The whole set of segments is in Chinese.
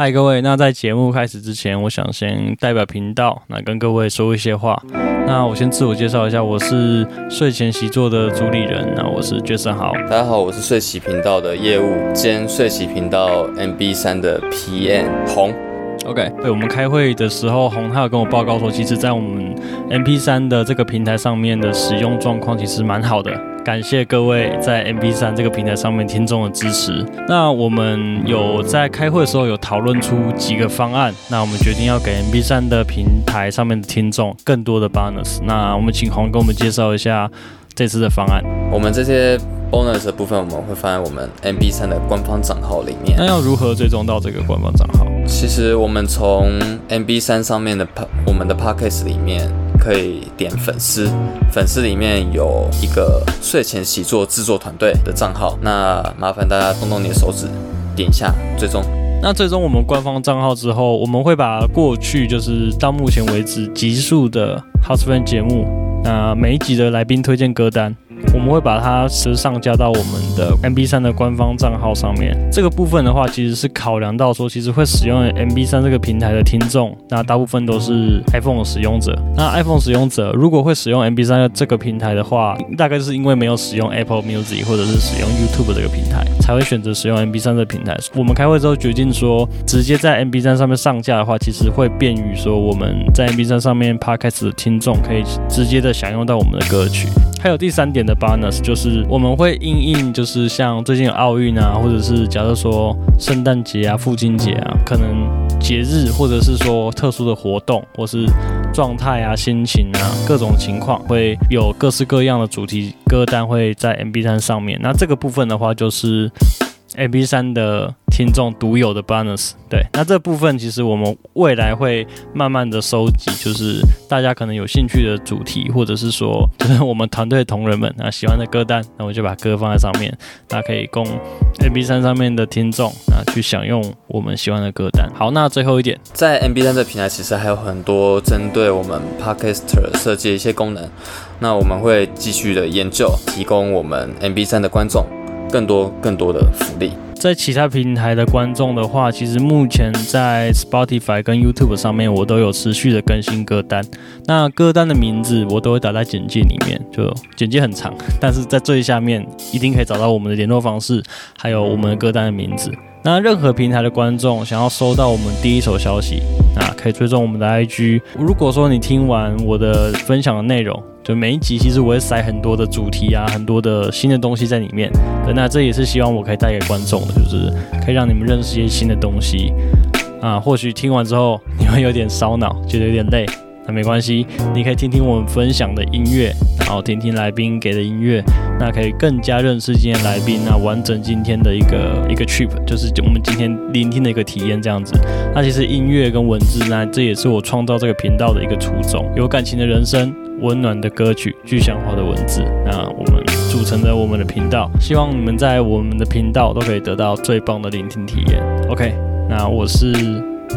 嗨，各位。那在节目开始之前，我想先代表频道，那跟各位说一些话。那我先自我介绍一下，我是睡前习作的主理人，那我是 Jason 豪。大家好，我是睡习频道的业务兼睡习频道 MB 三的 PM 红。OK，对，我们开会的时候，红他有跟我报告说，其实在我们 MP 三的这个平台上面的使用状况其实蛮好的。感谢各位在 MB 三这个平台上面听众的支持。那我们有在开会的时候有讨论出几个方案，那我们决定要给 MB 三的平台上面的听众更多的 bonus。那我们请红跟我们介绍一下这次的方案。我们这些 bonus 的部分，我们会放在我们 MB 三的官方账号里面。那要如何追踪到这个官方账号？其实我们从 MB 三上面的 p 我们的 podcast 里面。可以点粉丝，粉丝里面有一个睡前习作制作团队的账号，那麻烦大家动动你的手指，点一下最终。那最终我们官方账号之后，我们会把过去就是到目前为止集数的 House Fan 节目，那每一集的来宾推荐歌单。我们会把它是上架到我们的 MB 三的官方账号上面。这个部分的话，其实是考量到说，其实会使用 MB 三这个平台的听众，那大部分都是 iPhone 使用者。那 iPhone 使用者如果会使用 MB 三这个平台的话，大概是因为没有使用 Apple Music 或者是使用 YouTube 这个平台，才会选择使用 MB 三这个平台。我们开会之后决定说，直接在 MB 三上面上架的话，其实会便于说我们在 MB 三上面 Podcast 的听众可以直接的享用到我们的歌曲。还有第三点的吧就是我们会因应，就是像最近奥运啊，或者是假设说圣诞节啊、父亲节啊，可能节日或者是说特殊的活动，或是状态啊、心情啊，各种情况会有各式各样的主题歌单会在 M B 三上面。那这个部分的话，就是 MP3 的。听众独有的 bonus，对，那这部分其实我们未来会慢慢的收集，就是大家可能有兴趣的主题，或者是说，就是我们团队同仁们啊喜欢的歌单，那我就把歌放在上面，大家可以供 MP3 上面的听众啊去享用我们喜欢的歌单。好，那最后一点，在 MP3 这平台其实还有很多针对我们 Podcaster 设计的一些功能，那我们会继续的研究，提供我们 MP3 的观众更多更多的福利。在其他平台的观众的话，其实目前在 Spotify 跟 YouTube 上面，我都有持续的更新歌单。那歌单的名字我都会打在简介里面，就简介很长，但是在最下面一定可以找到我们的联络方式，还有我们的歌单的名字。那任何平台的观众想要收到我们第一手消息，那可以追踪我们的 IG。如果说你听完我的分享的内容，就每一集其实我会塞很多的主题啊，很多的新的东西在里面。那这也是希望我可以带给观众的，就是可以让你们认识一些新的东西啊。或许听完之后你会有点烧脑，觉得有点累，那没关系，你可以听听我们分享的音乐，然后听听来宾给的音乐，那可以更加认识今天来宾，那完整今天的一个一个 trip，就是我们今天聆听的一个体验这样子。那其实音乐跟文字，那这也是我创造这个频道的一个初衷，有感情的人生。温暖的歌曲，具象化的文字，那我们组成的我们的频道，希望你们在我们的频道都可以得到最棒的聆听体验。OK，那我是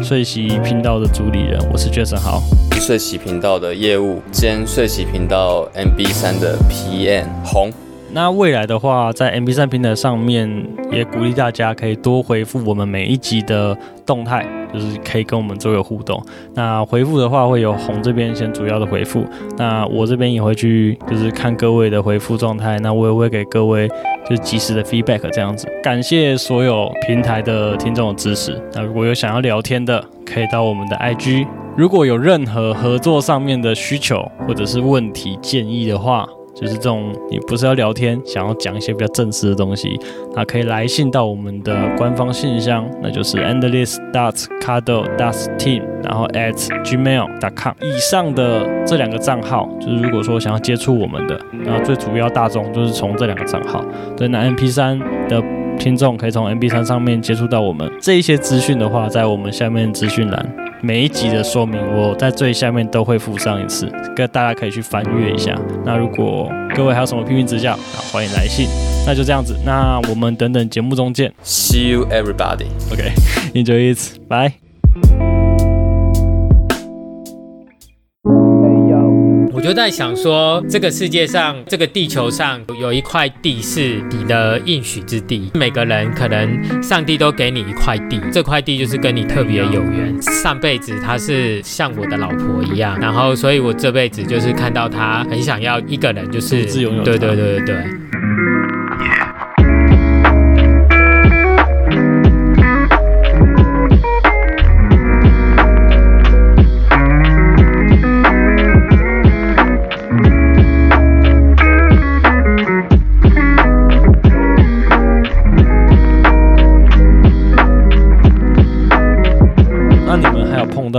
睡习频道的主理人，我是 Jason 豪，睡习频道的业务兼睡习频道 MB 三的 PM 红。那未来的话，在 MB 三平台上面，也鼓励大家可以多回复我们每一集的动态，就是可以跟我们做个互动。那回复的话，会有红这边先主要的回复，那我这边也会去就是看各位的回复状态，那我也会给各位就是及时的 feedback 这样子。感谢所有平台的听众的支持。那如果有想要聊天的，可以到我们的 IG。如果有任何合作上面的需求或者是问题建议的话，就是这种，你不是要聊天，想要讲一些比较正式的东西，那可以来信到我们的官方信箱，那就是 endless dot cuddle dot team，然后 at gmail dot com。以上的这两个账号，就是如果说想要接触我们的，然后最主要大众就是从这两个账号。对，那 MP3 的听众可以从 MP3 上面接触到我们。这一些资讯的话，在我们下面资讯栏。每一集的说明，我在最下面都会附上一次，跟大家可以去翻阅一下。那如果各位还有什么批评指教，啊，欢迎来信。那就这样子，那我们等等节目中见。See you everybody. OK, enjoy it. Bye. 就在想说，这个世界上，这个地球上有一块地是你的应许之地。每个人可能上帝都给你一块地，这块地就是跟你特别有缘。上辈子他是像我的老婆一样，然后所以我这辈子就是看到他很想要一个人，就是自由。对对对对对。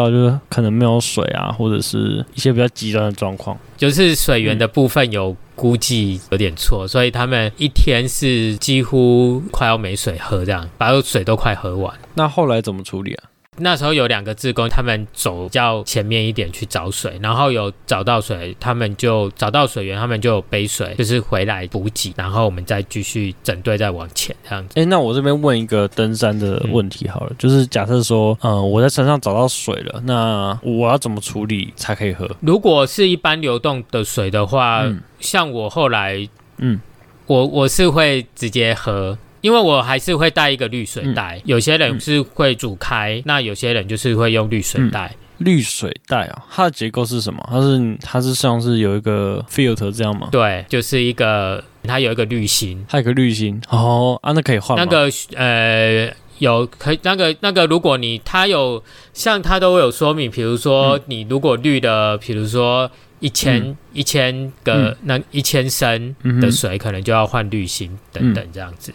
到就是可能没有水啊，或者是一些比较极端的状况，就是水源的部分有估计有点错，所以他们一天是几乎快要没水喝，这样把水都快喝完。那后来怎么处理啊？那时候有两个志工，他们走较前面一点去找水，然后有找到水，他们就找到水源，他们就有背水，就是回来补给，然后我们再继续整队再往前这样子。哎、欸，那我这边问一个登山的问题好了，嗯、就是假设说，嗯、呃，我在山上找到水了，那我要怎么处理才可以喝？如果是一般流动的水的话，嗯、像我后来，嗯，我我是会直接喝。因为我还是会带一个滤水袋，嗯、有些人是会煮开，嗯、那有些人就是会用滤水袋。滤、嗯、水袋啊，它的结构是什么？它是它是像是有一个 filter 这样吗？对，就是一个它有一个滤芯，它有个滤芯。哦啊，那可以换吗？那个呃有可以那个那个，如果你它有像它都会有说明，比如说你如果滤的，比如说一千、嗯、一千个、嗯、那一千升的水，可能就要换滤芯等等这样子。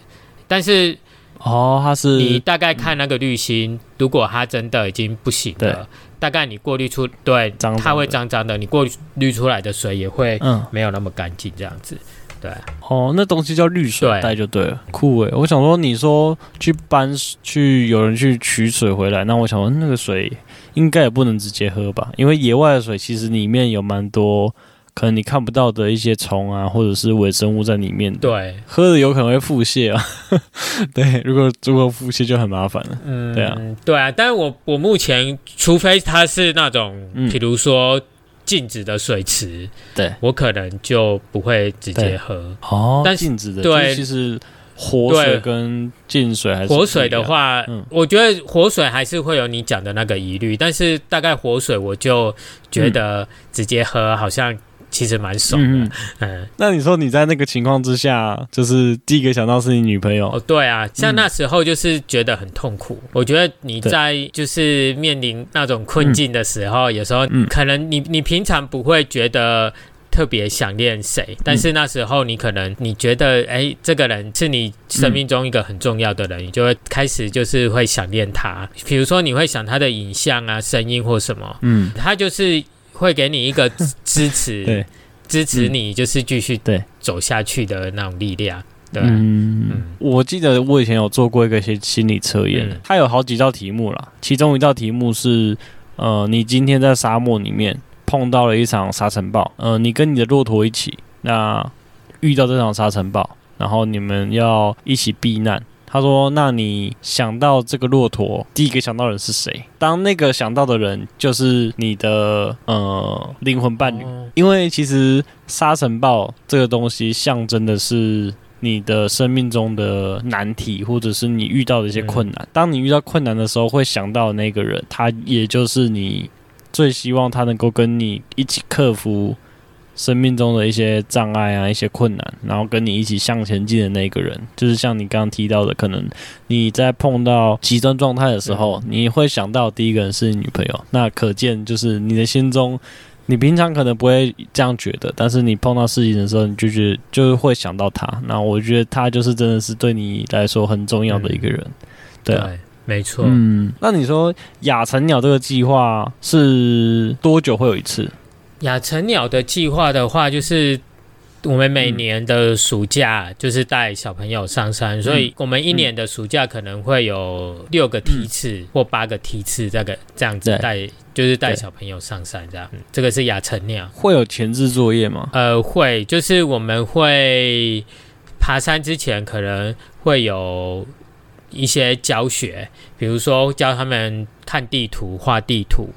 嗯但是，哦，它是你大概看那个滤芯，嗯、如果它真的已经不行了，大概你过滤出对，它会脏脏的，你过滤出来的水也会嗯没有那么干净这样子，对。哦，那东西叫滤水袋就对了，对酷诶。我想说，你说去搬去有人去取水回来，那我想说那个水应该也不能直接喝吧？因为野外的水其实里面有蛮多。可能你看不到的一些虫啊，或者是微生物在里面，对，喝了有可能会腹泻啊。对，如果如果腹泻就很麻烦了。嗯，对啊，对啊。但是我我目前，除非它是那种，比如说静止的水池，对、嗯、我可能就不会直接喝。哦，但静止的，对，其实活水跟静水还是活水的话，嗯，我觉得活水还是会有你讲的那个疑虑，但是大概活水我就觉得直接喝好像。其实蛮爽的，嗯，嗯，那你说你在那个情况之下，就是第一个想到是你女朋友？哦，对啊，像那时候就是觉得很痛苦。嗯，我觉得你在就是面临那种困境的时候，对有时候可能你你平常不会觉得特别想念谁，但是那时候你可能你觉得哎，这个人是你生命中一个很重要的人，你就会开始就是会想念他。比如说你会想他的影像啊、声音或什么，嗯，他就是。会给你一个 支持，对，支持你就是继续对。走下去的那种力量。对，嗯，嗯，我记得我以前有做过一个心心理测验，嗯、它有好几道题目啦，其中一道题目是，呃，你今天在沙漠里面碰到了一场沙尘暴，呃，你跟你的骆驼一起，那遇到这场沙尘暴，然后你们要一起避难。他说：“那你想到这个骆驼，第一个想到的人是谁？当那个想到的人就是你的呃灵魂伴侣，因为其实沙尘暴这个东西象征的是你的生命中的难题，或者是你遇到的一些困难。当你遇到困难的时候，会想到那个人，他也就是你最希望他能够跟你一起克服。”生命中的一些障碍啊，一些困难，然后跟你一起向前进的那个人，就是像你刚刚提到的，可能你在碰到极端状态的时候，你会想到第一个人是你女朋友。那可见，就是你的心中，你平常可能不会这样觉得，但是你碰到事情的时候，你就觉得就是会想到他。那我觉得他就是真的是对你来说很重要的一个人。嗯、对啊，对，没错。嗯，那你说亚成鸟这个计划是多久会有一次？亚成鸟的计划的话，就是我们每年的暑假就是带小朋友上山，嗯、所以我们一年的暑假可能会有六个梯次或八个梯次，这个这样子带，就是带小朋友上山这样。对这个是亚成鸟。会有前置作业吗？呃，会，就是我们会爬山之前可能会有一些教学，比如说教他们看地图、画地图、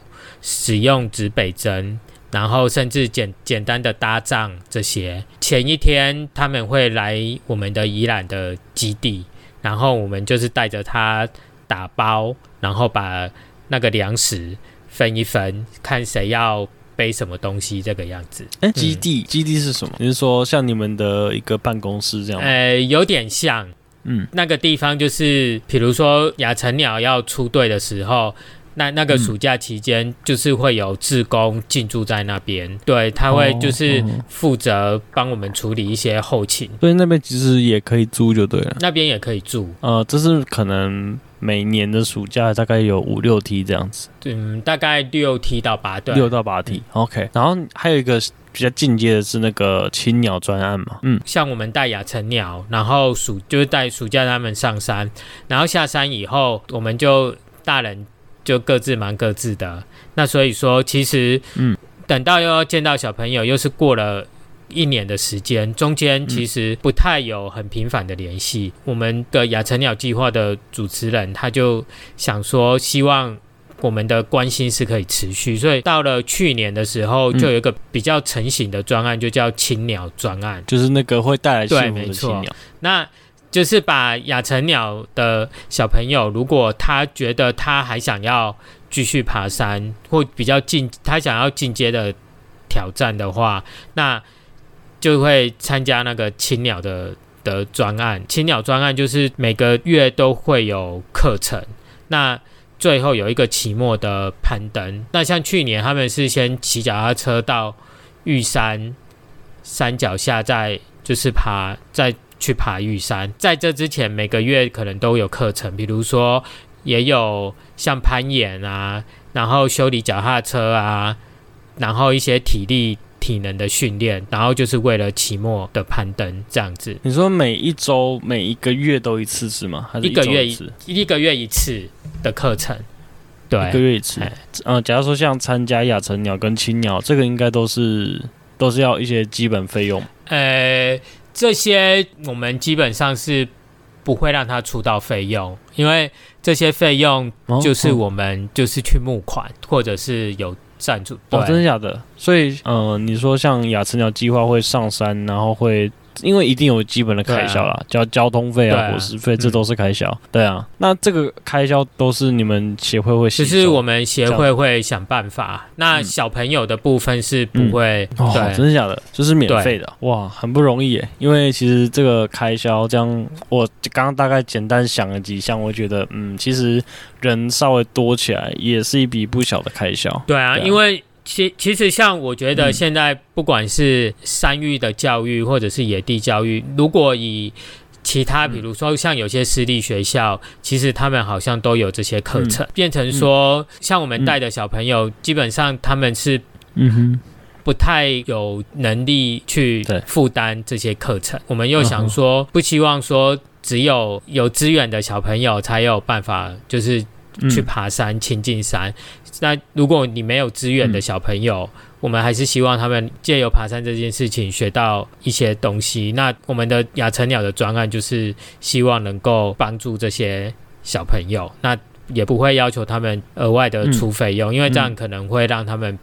使用指北针。然后甚至简简单的搭帐这些。前一天他们会来我们的宜兰的基地，然后我们就是带着他打包，然后把那个粮食分一分，看谁要。背什么东西这个样子？哎、欸，基地，嗯、基地是什么？你是说像你们的一个办公室这样吗？呃，有点像，嗯，那个地方就是，比如说亚成鸟要出队的时候，那那个暑假期间就是会有志工进驻在那边，嗯、对，他会就是负责帮我们处理一些后勤，所以那边其实也可以租就对了，那边也可以住，呃，这是可能。每年的暑假大概有五六梯这样子，嗯，大概六梯到八对，六到八梯。嗯、OK，然后还有一个比较进阶的是那个青鸟专案嘛，嗯，像我们带亚成鸟，然后暑就是带暑假他们上山，然后下山以后，我们就大人就各自忙各自的。那所以说，其实，嗯，等到又要见到小朋友，又是过了。一年的时间，中间其实不太有很频繁的联系。嗯、我们的亚成鸟计划的主持人，他就想说，希望我们的关心是可以持续，所以到了去年的时候，就有一个比较成型的专案，就叫青鸟专案，就是那个会带来幸福的青鸟。对，没错。那就是把亚成鸟的小朋友，如果他觉得他还想要继续爬山，或比较进，他想要进阶的挑战的话，那就会参加那个青鸟的的专案，青鸟专案就是每个月都会有课程，那最后有一个期末的攀登。那像去年他们是先骑脚踏车到玉山山脚下，再就是爬，再去爬玉山。在这之前，每个月可能都有课程，比如说也有像攀岩啊，然后修理脚踏车啊，然后一些体力。体能的训练，然后就是为了期末的攀登这样子。你说每一周、每一个月都一次是吗？还是一个月一次？一个月一次的课程，对，一个月一次。嗯、呃，假如说像参加亚成鸟跟青鸟，这个应该都是都是要一些基本费用。呃，这些我们基本上是不会让他出到费用，因为这些费用就是我们就是去募款，或者是有。赞助哦，真的假的？所以，呃，你说像雅慈鸟计划会上山，然后会。因为一定有基本的开销啦，交、啊、交通费啊、伙食费，这都是开销。对啊，那这个开销都是你们协会会，其实我们协会会想办法。那小朋友的部分是不会，嗯、哦，真的假的？就是免费的，哇，很不容易耶。因为其实这个开销，这样我刚刚大概简单想了几项，我觉得，嗯，其实人稍微多起来，也是一笔不小的开销。对啊，对啊因为。其其实像我觉得现在不管是山域的教育或者是野地教育，如果以其他比如说像有些私立学校，其实他们好像都有这些课程，变成说像我们带的小朋友，基本上他们是嗯哼不太有能力去负担这些课程。我们又想说，不希望说只有有资源的小朋友才有办法，就是。去爬山、亲近山。那如果你没有资源的小朋友，嗯、我们还是希望他们借由爬山这件事情学到一些东西。那我们的亚成鸟的专案就是希望能够帮助这些小朋友，那也不会要求他们额外的出费用，嗯、因为这样可能会让他们。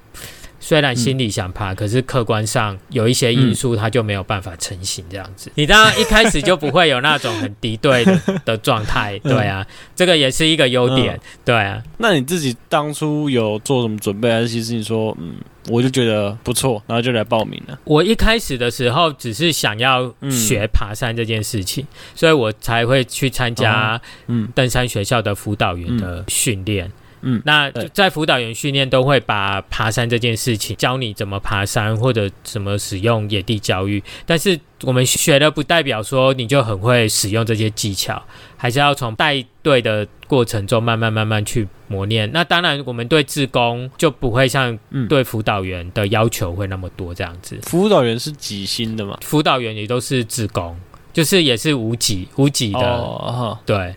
虽然心里想爬，嗯、可是客观上有一些因素，它就没有办法成型这样子。嗯、你当然一开始就不会有那种很敌对的 的状态，对啊，这个也是一个优点，嗯、对啊。那你自己当初有做什么准备，还是其实你说，嗯，我就觉得不错，然后就来报名了？我一开始的时候只是想要学爬山这件事情，嗯、所以我才会去参加嗯登山学校的辅导员的训练。嗯嗯，那在辅导员训练都会把爬山这件事情教你怎么爬山，或者怎么使用野地教育。但是我们学的不代表说你就很会使用这些技巧，还是要从带队的过程中慢慢慢慢去磨练。那当然，我们对志工就不会像对辅导员的要求会那么多这样子。辅导员是几星的嘛？辅导员也都是志工，就是也是无几无几的，哦、对。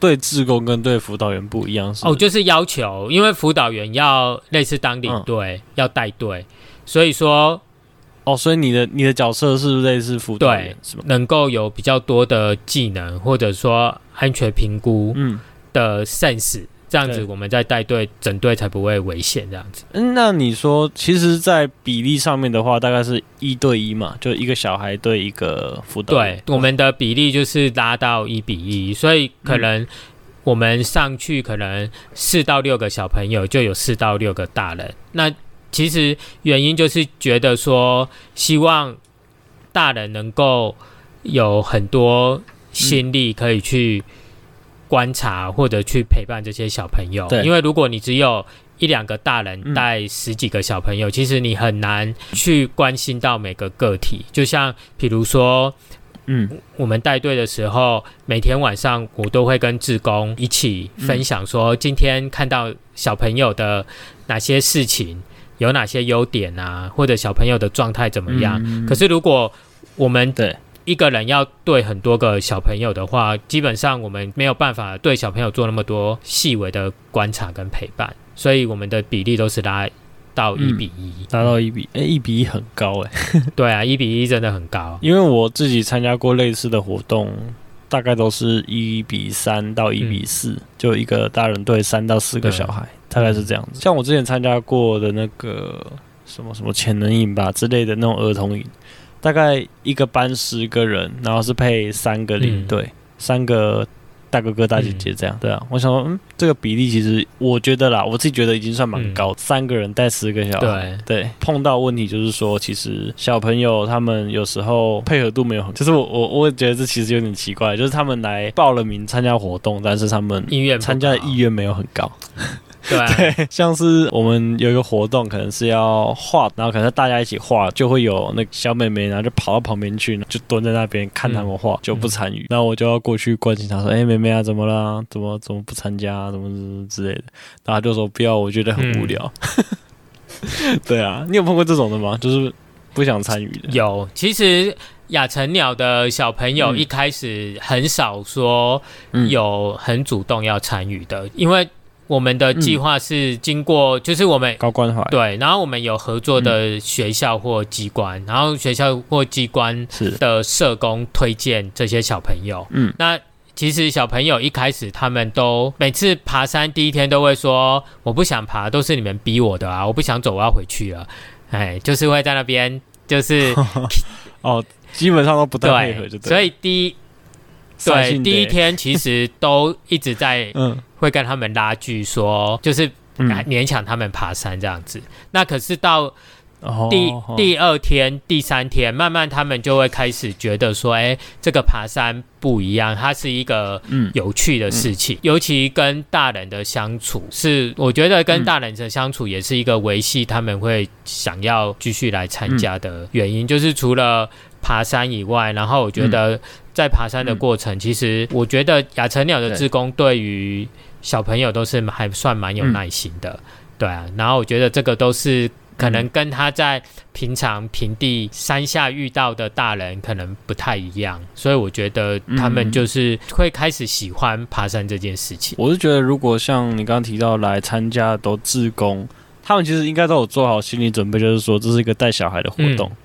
对，志工跟对辅导员不一样是？哦，就是要求，因为辅导员要类似当领队，嗯、要带队，所以说，哦，所以你的你的角色是不是类似辅导员？是吗？能够有比较多的技能，或者说安全评估的 sense，、嗯、这样子我们在带队整队才不会危险。这样子。嗯，那你说，其实，在比例上面的话，大概是一对一嘛，就一个小孩对一个辅导。对，我们的比例就是拉到一比一，所以可能我们上去可能四到六个小朋友，就有四到六个大人。那其实原因就是觉得说，希望大人能够有很多心力可以去观察或者去陪伴这些小朋友。因为如果你只有一两个大人带十几个小朋友，其实你很难去关心到每个个体。就像比如说，嗯，我们带队的时候，每天晚上我都会跟志工一起分享说，今天看到小朋友的哪些事情。有哪些优点啊？或者小朋友的状态怎么样？嗯、可是如果我们对一个人要对很多个小朋友的话，基本上我们没有办法对小朋友做那么多细微的观察跟陪伴，所以我们的比例都是拉到一比一，拉到一比，哎，一比一很高哎。对啊，一比一真的很高。因为我自己参加过类似的活动，大概都是一比三到一比四，嗯，就一个大人对三到四个小孩。大概是这样子，像我之前参加过的那个什么什么潜能营吧之类的那种儿童营，大概一个班十个人，然后是配三个领队，嗯、三个大哥哥大姐姐这样。对啊，我想说，嗯，这个比例其实我觉得啦，我自己觉得已经算蛮高，嗯、三个人带十个小孩。对对，碰到问题就是说，其实小朋友他们有时候配合度没有很，就是我我我觉得这其实有点奇怪，就是他们来报了名参加活动，但是他们意愿参加的意愿没有很高。对，啊、对，像是我们有一个活动，可能是要画，然后可能大家一起画，就会有那个小妹妹，然后就跑到旁边去，就蹲在那边看他们画，嗯、就不参与。那、嗯、我就要过去关心她，说：“哎、欸，妹妹啊，怎么了？怎么怎么不参加、啊？怎么怎么之类的？”然后她就说：“不要，我觉得很无聊。嗯” 对啊，你有碰过这种的吗？就是不想参与的。有，其实亚成鸟的小朋友一开始很少说有很主动要参与的，嗯、因为。我们的计划是经过，就是我们高关怀对，然后我们有合作的学校或机关，然后学校或机关的社工推荐这些小朋友。嗯，那其实小朋友一开始他们都每次爬山第一天都会说：“我不想爬，都是你们逼我的啊！我不想走，我要回去了。”哎，就是会在那边就是 哦，基本上都不太配合，就对。所以第一对第一天其实都一直在 嗯。会跟他们拉锯，说就是勉强他们爬山这样子。嗯、那可是到第、哦、第二天、第三天，慢慢他们就会开始觉得说，哎，这个爬山不一样，它是一个有趣的事情。嗯嗯、尤其跟大人的相处，是我觉得跟大人的相处也是一个维系他们会想要继续来参加的原因。嗯、就是除了爬山以外，然后我觉得在爬山的过程，嗯、其实我觉得亚成鸟的志工对于小朋友都是还算蛮有耐心的，嗯、对啊。然后我觉得这个都是可能跟他在平常平地山下遇到的大人可能不太一样，所以我觉得他们就是会开始喜欢爬山这件事情。我是觉得，如果像你刚刚提到来参加的都志工，他们其实应该都有做好心理准备，就是说这是一个带小孩的活动，嗯、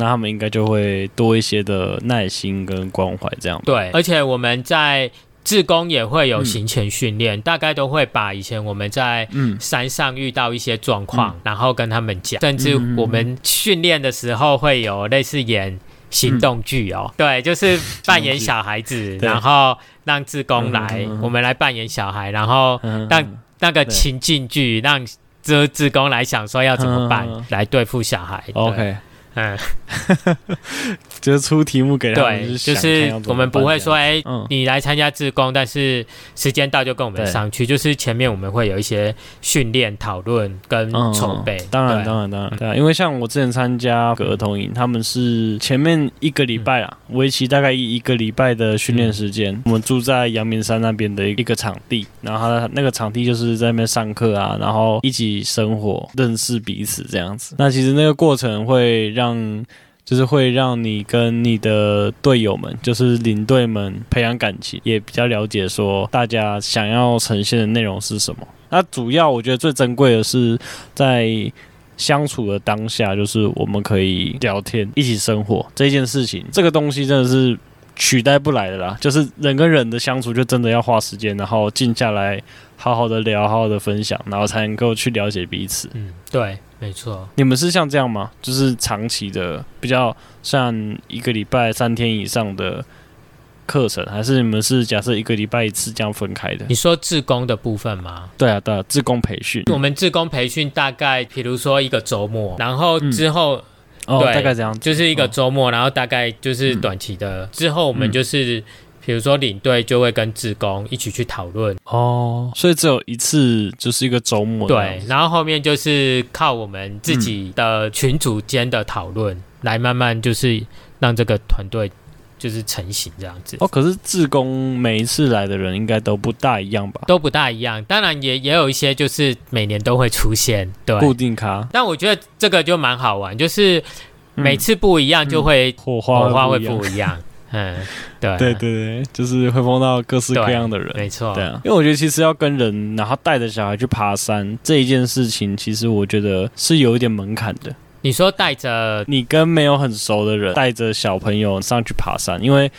那他们应该就会多一些的耐心跟关怀这样。对，而且我们在。自工也会有行前训练，嗯、大概都会把以前我们在山上遇到一些状况，嗯、然后跟他们讲。甚至我们训练的时候会有类似演行动剧哦，嗯、对，就是扮演小孩子，然后让志工来，嗯、我们来扮演小孩，然后让那个情境剧让这志工来想说要怎么办、嗯、来对付小孩。OK。嗯，就是出题目给他们，对，就是我们不会说，哎、你来参加志工，但是时间到就跟我们上去。就是前面我们会有一些训练、讨论跟筹备。当然，当然，当然，对啊，因为像我之前参加儿童营，他们是前面一个礼拜啊，为期大概一一个礼拜的训练时间。嗯、我们住在阳明山那边的一个场地，然后他那个场地就是在那边上课啊，然后一起生活、认识彼此这样子。那其实那个过程会让让就是会让你跟你的队友们，就是领队们培养感情，也比较了解说大家想要呈现的内容是什么。那主要我觉得最珍贵的是在相处的当下，就是我们可以聊天、一起生活这件事情，这个东西真的是取代不来的啦。就是人跟人的相处，就真的要花时间，然后静下来。好好的聊，好好的分享，然后才能够去了解彼此。嗯，对，没错。你们是像这样吗？就是长期的，比较像一个礼拜三天以上的课程，还是你们是假设一个礼拜一次这样分开的？你说自工的部分吗？对啊，对啊，自工培训。我们自工培训大概，比如说一个周末，然后之后。嗯哦，大概这样，就是一个周末，然后大概就是短期的。之后我们就是，比如说领队就会跟志工一起去讨论。哦，所以只有一次，就是一个周末。对，然后后面就是靠我们自己的群组间的讨论，来慢慢就是让这个团队就是成型这样子。哦，可是志工每一次来的人应该都不大一样吧？都不大一样，当然也也有一些就是每年都会出现，对，固定咖。但我觉得这个就蛮好玩，就是。每次不一样，就会火花火花会不一样。嗯，对对对对，就是会碰到各式各样的人，没错。对啊，因为我觉得其实要跟人，然后带着小孩去爬山这一件事情，其实我觉得是有一点门槛的。你说带着你跟没有很熟的人，带着小朋友上去爬山，因为，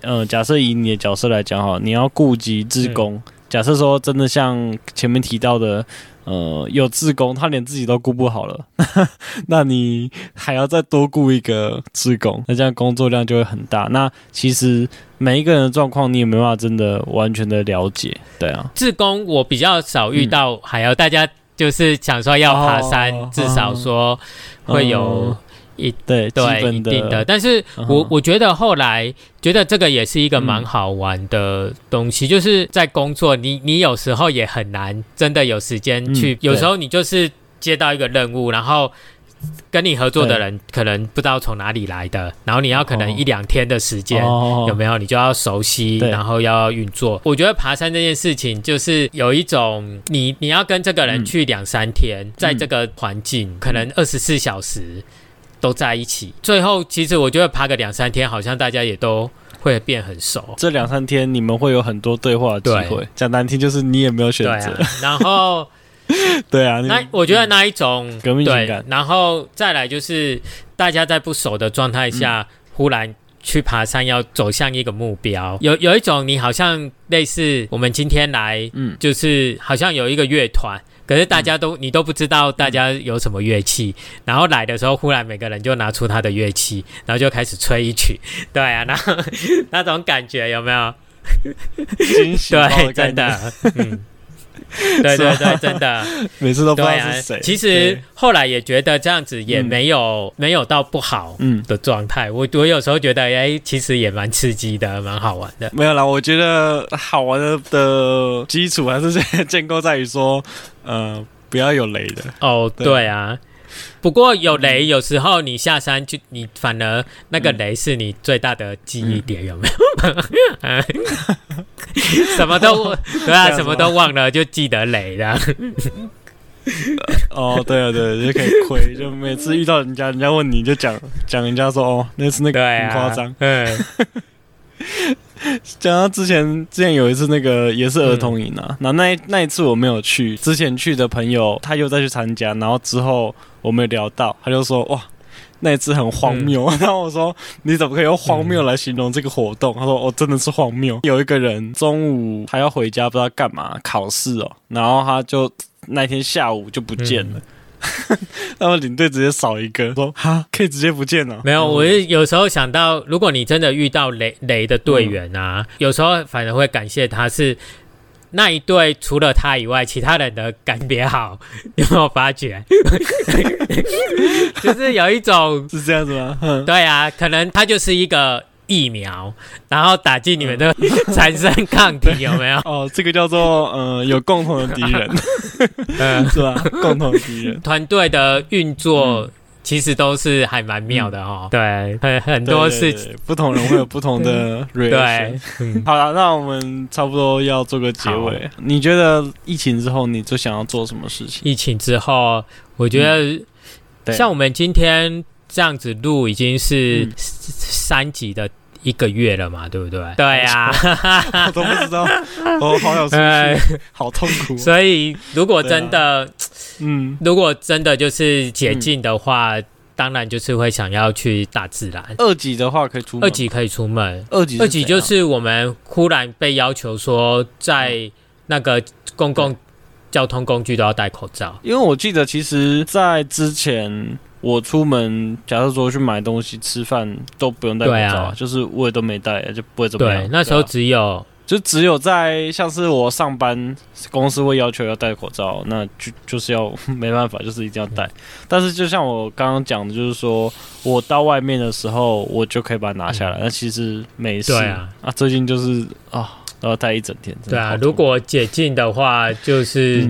呃，假设以你的角色来讲哈，你要顾及自工。嗯假设说真的像前面提到的，呃，有志工，他连自己都顾不好了，那你还要再多雇一个志工，那这样工作量就会很大。那其实每一个人的状况，你也没办法真的完全的了解，对啊。志工我比较少遇到，还要大家就是想说要爬山，哦、至少说会有。一对对一定的，但是我我觉得后来觉得这个也是一个蛮好玩的东西，嗯、就是在工作，你你有时候也很难真的有时间去，嗯、有时候你就是接到一个任务，然后跟你合作的人可能不知道从哪里来的，然后你要可能一两天的时间，哦、有没有？你就要熟悉，然后要运作。我觉得爬山这件事情就是有一种你你要跟这个人去两三天，嗯、在这个环境可能二十四小时。都在一起，最后其实我觉得爬个两三天，好像大家也都会变很熟。这两三天你们会有很多对话的机会，讲难听就是你也没有选择。啊、然后，对啊，那我觉得那一种革命情感。然后再来就是大家在不熟的状态下，嗯、忽然去爬山，要走向一个目标，有有一种你好像类似我们今天来，嗯，就是好像有一个乐团。可是大家都、嗯、你都不知道大家有什么乐器，嗯、然后来的时候忽然每个人就拿出他的乐器，然后就开始吹一曲，对啊，然后 那种感觉有没有？对，真的，嗯。对对对，真的，每次都不知道是谁。其实后来也觉得这样子也没有没有到不好的状态。我我有时候觉得，哎，其实也蛮刺激的，蛮好玩的。没有啦，我觉得好玩的的基础还是建构在于说，呃，不要有雷的。哦，对啊。不过有雷，有时候你下山就你反而那个雷是你最大的记忆点，有没有？什么都对啊，什么都忘了，就记得雷的。哦，对啊，对，就可以亏，就每次遇到人家，人家问你就讲讲人家说哦，那次那个很夸张。嗯。讲到之前，之前有一次那个也是儿童营啊，那、嗯、那那一次我没有去，之前去的朋友他又再去参加，然后之后我们聊到，他就说哇，那一次很荒谬。嗯、然后我说你怎么可以用荒谬来形容这个活动？嗯、他说哦，真的是荒谬。有一个人中午还要回家，不知道干嘛考试哦，然后他就那天下午就不见了。嗯那么领队直接少一个，说哈，可以直接不见了。没有，我有时候想到，如果你真的遇到雷雷的队员啊，嗯、有时候反而会感谢他是那一队除了他以外，其他人的感别好，有没有发觉？就是有一种 是这样子吗？对啊，可能他就是一个。疫苗，然后打进你们的产生抗体，有没有？哦，这个叫做呃，有共同的敌人，嗯，是吧？共同敌人。团队的运作其实都是还蛮妙的哦。对，很很多事情，不同人会有不同的 reaction。对，好了，那我们差不多要做个结尾。你觉得疫情之后，你最想要做什么事情？疫情之后，我觉得像我们今天这样子录，已经是三集的。一个月了嘛，对不对？对呀、啊，我都不知道，我好有趣，好痛苦。所以，如果真的，嗯，如果真的就是解禁的话，嗯、当然就是会想要去大自然。二级的话可以出门，二级可以出门。二级，二级就是我们忽然被要求说，在那个公共交通工具都要戴口罩。因为我记得，其实，在之前我出门，假设说去买东西、吃饭都不用戴口罩，啊，就是我也都没戴，就不会怎么样。对，那时候只有。就只有在像是我上班公司会要求要戴口罩，那就就是要没办法，就是一定要戴。但是就像我刚刚讲的，就是说我到外面的时候，我就可以把它拿下来。那其实没事。对啊，啊，最近就是啊，都要戴一整天。对啊，如果解禁的话，就是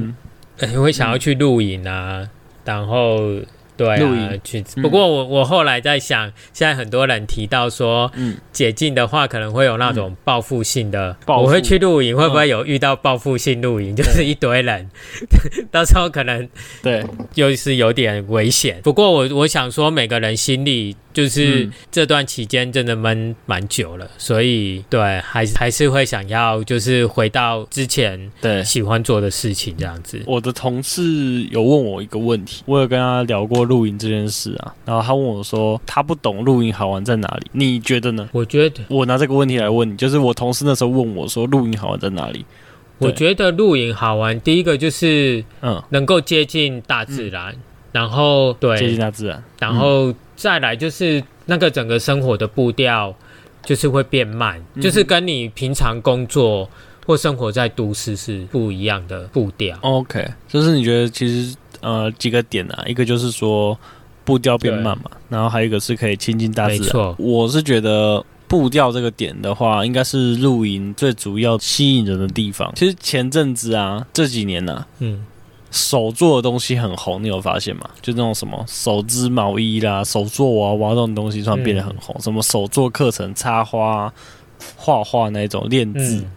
会想要去露营啊，然后。对啊，去。不过我我后来在想，现在很多人提到说，解禁的话可能会有那种报复性的。我会去露营，会不会有遇到报复性露营？就是一堆人，到时候可能对，就是有点危险。不过我我想说，每个人心里。就是这段期间真的闷蛮久了，所以对，还是还是会想要就是回到之前对喜欢做的事情这样子。我的同事有问我一个问题，我有跟他聊过露营这件事啊，然后他问我说他不懂露营好玩在哪里，你觉得呢？我觉得我拿这个问题来问你，就是我同事那时候问我说露营好玩在哪里？我觉得露营好玩，第一个就是嗯，能够接近大自然，嗯、然后对接近大自然，然后。再来就是那个整个生活的步调，就是会变慢，嗯，就是跟你平常工作或生活在都市是不一样的步调。OK，就是你觉得其实呃几个点啊，一个就是说步调变慢嘛，然后还有一个是可以亲近大自然。没错，我是觉得步调这个点的话，应该是露营最主要吸引人的地方。其实前阵子啊，这几年呢，啊，嗯。手做的东西很红，你有发现吗？就那种什么手织毛衣啦、手做娃娃这种东西，突然变得很红。嗯、什么手做课程、插花、画画那种练字、嗯，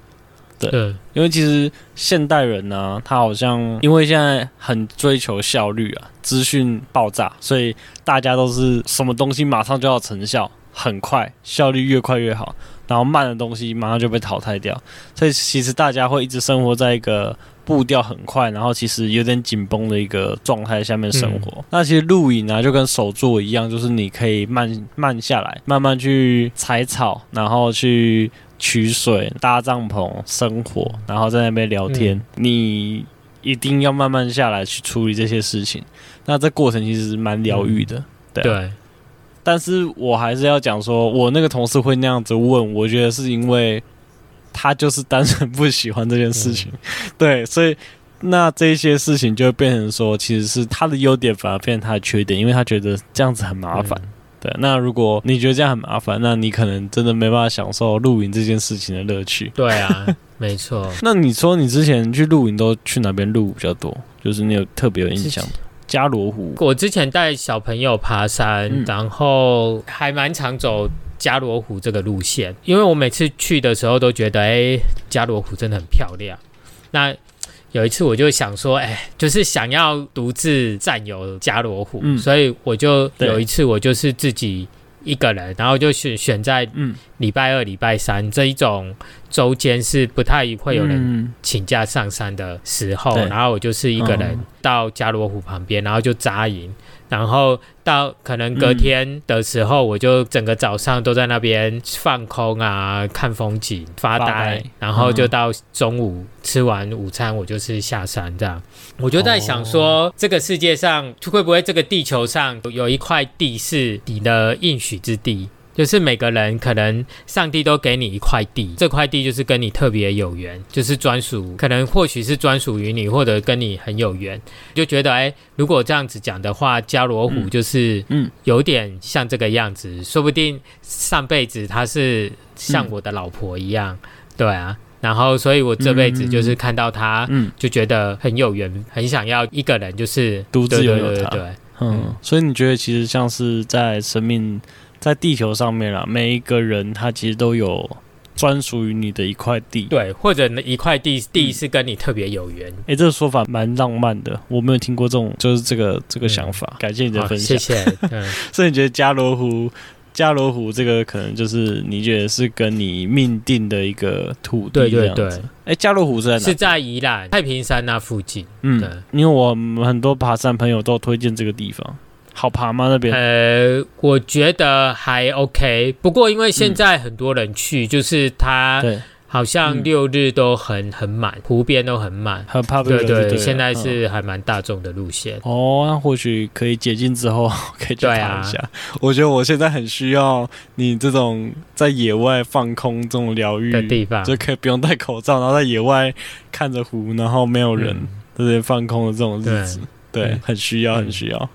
对，对，因为其实现代人呢、啊，他好像因为现在很追求效率啊，资讯爆炸，所以大家都是什么东西马上就要成效，很快，效率越快越好，然后慢的东西马上就被淘汰掉，所以其实大家会一直生活在一个。步调很快，然后其实有点紧绷的一个状态下面生活。嗯、那其实露营啊，就跟手作一样，就是你可以慢慢下来，慢慢去采草，然后去取水、搭帐篷、生火，然后在那边聊天、嗯。你一定要慢慢下来去处理这些事情。那这过程其实蛮疗愈的，对、啊。对。但是我还是要讲说，我那个同事会那样子问，我觉得是因为。他就是单纯不喜欢这件事情，嗯、对，所以那这些事情就会变成说，其实是他的优点反而变成他的缺点，因为他觉得这样子很麻烦、嗯。对，那如果你觉得这样很麻烦，那你可能真的没办法享受露营这件事情的乐趣。对啊，没错。那你说你之前去露营都去哪边露比较多？就是你有特别有印象的？加罗湖。我之前带小朋友爬山，嗯、然后还蛮常走。加罗湖这个路线，因为我每次去的时候都觉得，哎、欸，加罗湖真的很漂亮。那有一次我就想说，哎、欸，就是想要独自占有加罗湖、嗯，所以我就有一次我就是自己一个人，然后就选选在礼拜二、礼拜三这一种周间是不太会有人请假上山的时候，然后我就是一个人到加罗湖旁边，然后就扎营。然后到可能隔天的时候，我就整个早上都在那边放空啊，看风景、发呆，然后就到中午吃完午餐，我就是下山这样。我就在想说，这个世界上会不会这个地球上有一块地是你的应许之地？就是每个人可能上帝都给你一块地，这块地就是跟你特别有缘，就是专属，可能或许是专属于你，或者跟你很有缘，就觉得哎、欸，如果这样子讲的话，加罗虎就是嗯，有点像这个样子，嗯、说不定上辈子他是像我的老婆一样，嗯、对啊，然后所以我这辈子就是看到他，嗯，就觉得很有缘，很想要一个人就是独自拥有他，对，嗯，嗯，所以你觉得其实像是在生命。在地球上面啊，每一个人他其实都有专属于你的一块地，对，或者一块地地是跟你特别有缘。哎、欸，这个说法蛮浪漫的，我没有听过这种，就是这个这个想法。嗯、感谢你的分享，谢谢。嗯、所以你觉得加罗湖，加罗湖这个可能就是你觉得是跟你命定的一个土地，对对对。哎、欸，加罗湖是在哪？是在宜兰太平山那附近。嗯，因为我很多爬山朋友都推荐这个地方。好爬吗？那边？呃，我觉得还 OK。不过因为现在很多人去，嗯、就是它好像六日都很很满，湖边都很满，很怕对对对，现在是还蛮大众的路线。哦，那或许可以解禁之后 可以去爬一下。我觉得我现在很需要你这种在野外放空这种疗愈的地方，就可以不用戴口罩，然后在野外看着湖，然后没有人，这些放空的这种日子。对，嗯、很需要，很需要。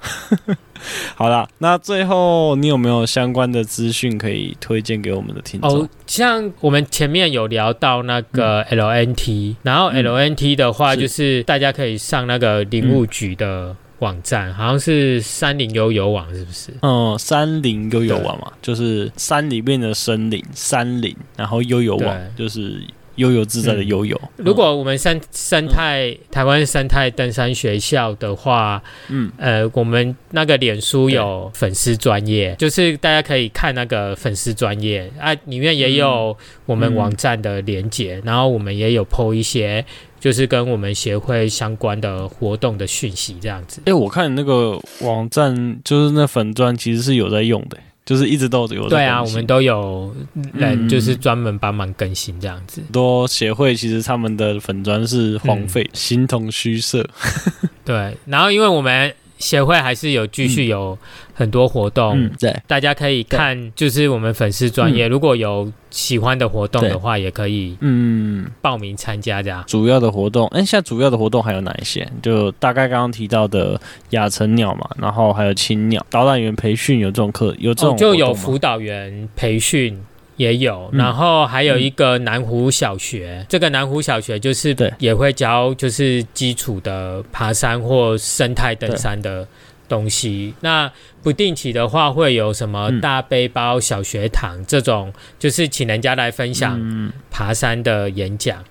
嗯、好啦，那最后你有没有相关的资讯可以推荐给我们的听众？哦，像我们前面有聊到那个 LNT，、嗯、然后 LNT 的话，就是大家可以上那个林务局的网站，嗯、好像是山林悠游网，是不是？嗯，山林悠游网嘛，就是山里面的森林，山林，然后悠游网就是。悠游自在的悠游。如果我们生生态台湾生态登山学校的话，嗯，呃，我们那个脸书有粉丝专业，就是大家可以看那个粉丝专业啊，里面也有我们网站的连结，然后我们也有 po 一些就是跟我们协会相关的活动的讯息，这样子。哎，我看那个网站就是那粉专其实是有在用的。就是一直都有对啊，我们都有人就是专门帮忙更新这样子。很多协会其实他们的粉砖是荒废，嗯、形同虚设。对，然后因为我们协会还是有继续有很多活动，嗯、对，大家可以看，就是我们粉丝专页，嗯、如果有。喜欢的活动的话，也可以嗯报名参加这样。主要的活动，哎，现在主要的活动还有哪一些？就大概刚刚提到的亚成鸟嘛，然后还有青鸟导览员培训，有这种课，有这种、哦、就有辅导员培训也有，然后还有一个南湖小学，嗯、这个南湖小学就是也会教就是基础的爬山或生态登山的。东西，那不定期的话会有什么大背包小学堂、嗯、这种，就是请人家来分享爬山的演讲，嗯、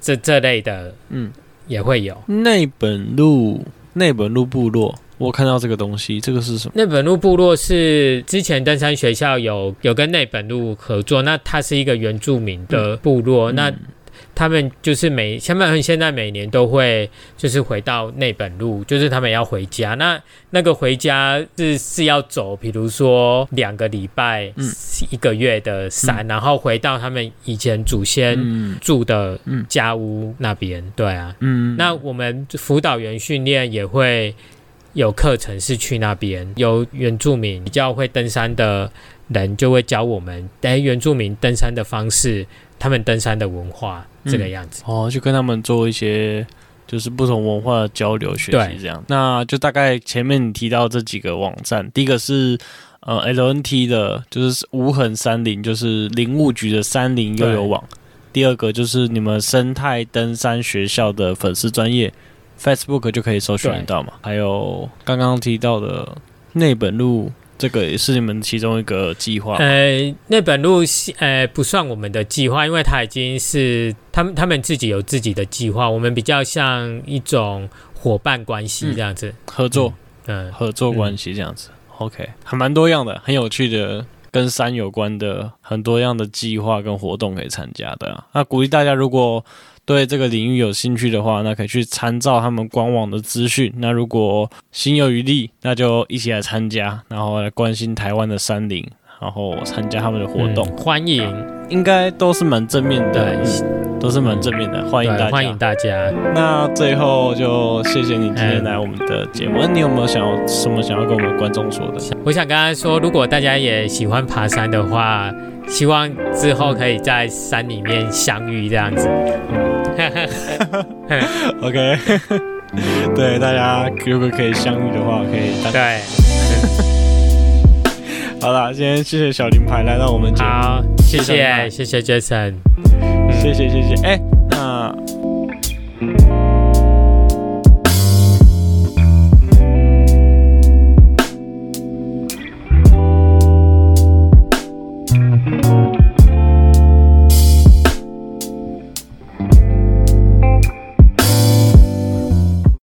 这这类的，嗯，也会有。内本路内本路部落，我看到这个东西，这个是什么？内本路部落是之前登山学校有有跟内本路合作，那它是一个原住民的部落，嗯、那。他们就是每，他们现在每年都会就是回到内本路，就是他们要回家。那那个回家是是要走，比如说两个礼拜、嗯、一个月的山，嗯、然后回到他们以前祖先住的家屋那边。对啊，嗯，那我们辅导员训练也会有课程是去那边，有原住民比较会登山的人就会教我们，哎，原住民登山的方式。他们登山的文化这个样子、嗯、哦，就跟他们做一些就是不同文化的交流学习这样。那就大概前面你提到这几个网站，第一个是呃 LNT 的，就是无痕山林，就是林务局的山林悠游网。第二个就是你们生态登山学校的粉丝专页 Facebook 就可以搜寻得到嘛。还有刚刚提到的内本路。这个也是你们其中一个计划。呃，内本路呃不算我们的计划，因为它已经是他们他们自己有自己的计划。我们比较像一种伙伴关系这样子，嗯、合作，嗯，嗯合作关系这样子。嗯、OK，还蛮多样的，很有趣的，跟山有关的很多样的计划跟活动可以参加的、啊。那鼓励大家如果。对这个领域有兴趣的话，那可以去参照他们官网的资讯。那如果心有余力，那就一起来参加，然后来关心台湾的山林，然后参加他们的活动。嗯、欢迎，应该都是蛮正面的，对都是蛮正面的。欢迎大家，欢迎大家。那最后就谢谢你今天来我们的节目。嗯、你有没有想要什么想要跟我们观众说的？我想跟他说，如果大家也喜欢爬山的话，希望之后可以在山里面相遇，这样子。嗯 OK，对大家如果可以相遇的话，可以对。好了，今天谢谢小林牌来到我们节目，好，谢谢谢谢 Jason，谢谢谢谢，哎。